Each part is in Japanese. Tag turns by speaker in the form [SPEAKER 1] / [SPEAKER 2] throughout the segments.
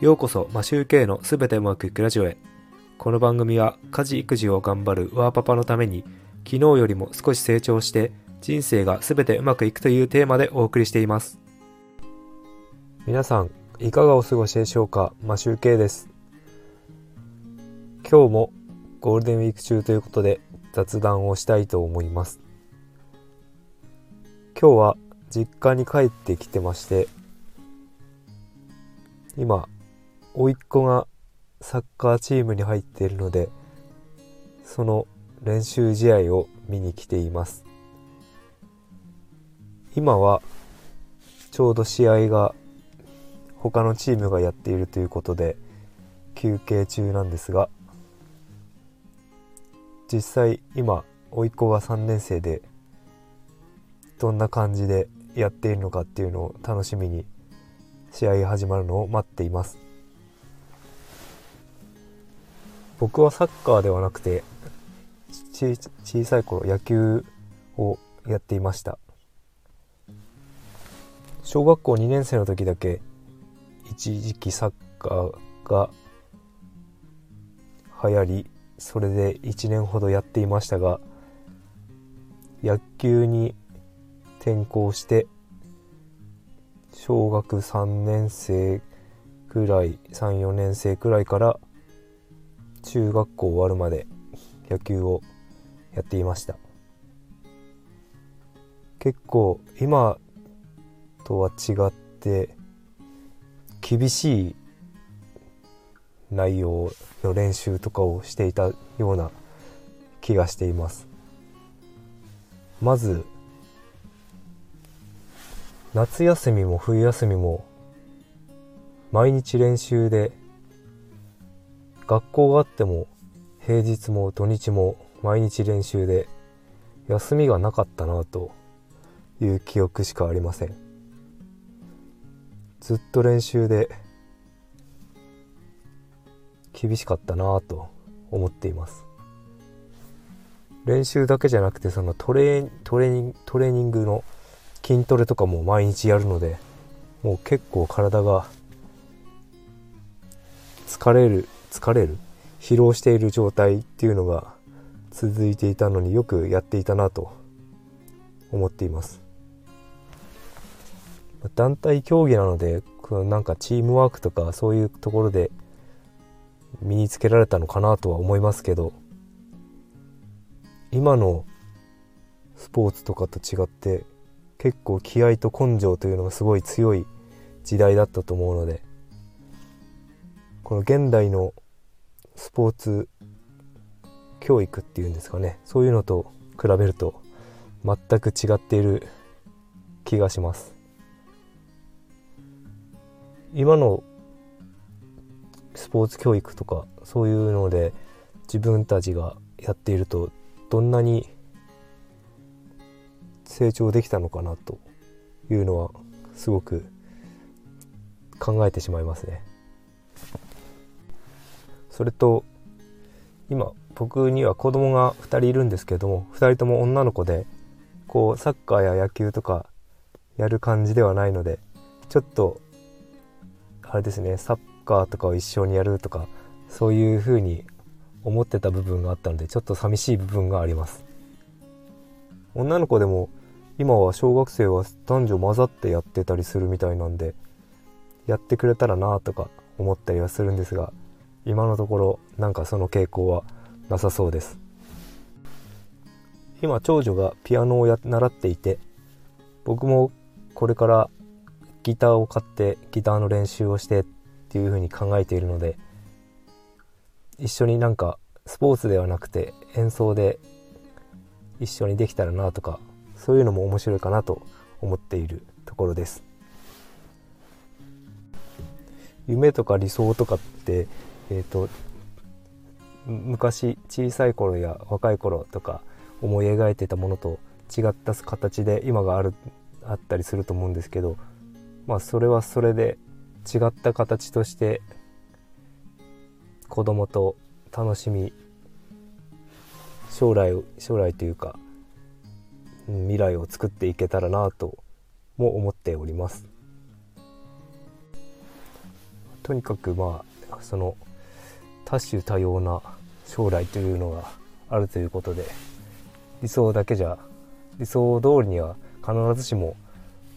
[SPEAKER 1] ようこそマシューケイのすべてうまくいくラジオへ。この番組は家事育児を頑張るワーパパのために昨日よりも少し成長して人生がすべてうまくいくというテーマでお送りしています。皆さんいかがお過ごしでしょうか？マシューケイです。今日もゴールデンウィーク中ということで雑談をしたいと思います。今日は実家に帰ってきてまして今甥っ子がサッカーチームに入っているのでその練習試合を見に来ています。今はちょうど試合が他のチームがやっているということで休憩中なんですが実際今甥っ子が3年生でどんな感じでやっているのかっていうのを楽しみに試合始まるのを待っています。僕はサッカーではなくて小さい頃野球をやっていました。小学校2年生の時だけ一時期サッカーが流行りそれで1年ほどやっていましたが野球に転校して小学3年生くらい34年生くらいから中学校終わるまで野球をやっていました。結構今とは違って厳しい内容の練習とかをしていたような気がしています。まず夏休みも冬休みも毎日練習で学校があっても平日も土日も毎日練習で休みがなかったなという記憶しかありません。ずっと練習で厳しかったなと思っています。練習だけじゃなくてそのトレトレトレーニングの筋トレとかも毎日やるのでもう結構体が疲れる疲れる疲労している状態っていうのが続いていたのによくやっていたなと思っています。団体競技なのでなんかチームワークとかそういうところで身につけられたのかなとは思いますけど今のスポーツとかと違って結構気合と根性というのがすごい強い時代だったと思うのでこの現代のスポーツ教育っていうんですかねそういうのと比べると全く違っている気がします今のスポーツ教育とかそういうので自分たちがやっているとどんなに成長できたのかなというのはすごく考えてしまいますね。それと今僕には子供が2人いるんですけども2人とも女の子でこうサッカーや野球とかやる感じではないのでちょっとあれですねサッカーとかを一緒にやるとかそういう風に思ってた部分があったのでちょっと寂しい部分があります。女の子でも今は小学生は男女混ざってやってたりするみたいなんでやってくれたらなとか思ったりはするんですが今のところなんかその傾向はなさそうです。今長女がピアノをや習っていて僕もこれからギターを買ってギターの練習をしてっていうふうに考えているので一緒になんかスポーツではなくて演奏で一緒にできたらなとかそういうのも面白いかなと思っているところです。夢とか理想とかってえっ、ー、と昔小さい頃や若い頃とか思い描いてたものと違った形で今があるあったりすると思うんですけどまあそれはそれで違った形として子供と楽しみ将来将来というか未来を作っていけたらなとも思っております。とにかくまあその多種多様な将来というのがあるということで理想だけじゃ理想通りには必ずしも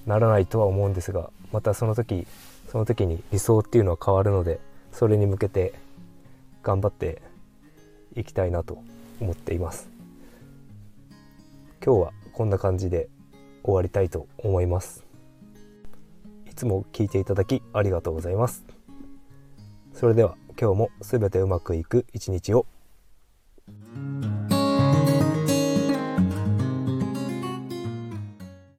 [SPEAKER 1] ならないとは思うんですがまたその時その時に理想っていうのは変わるのでそれに向けて頑張っていきたいなと思っています。今日はこんな感じで終わりたいと思います。いつも聞いていただきありがとうございます。それでは。今日も全てうまくいく一日を。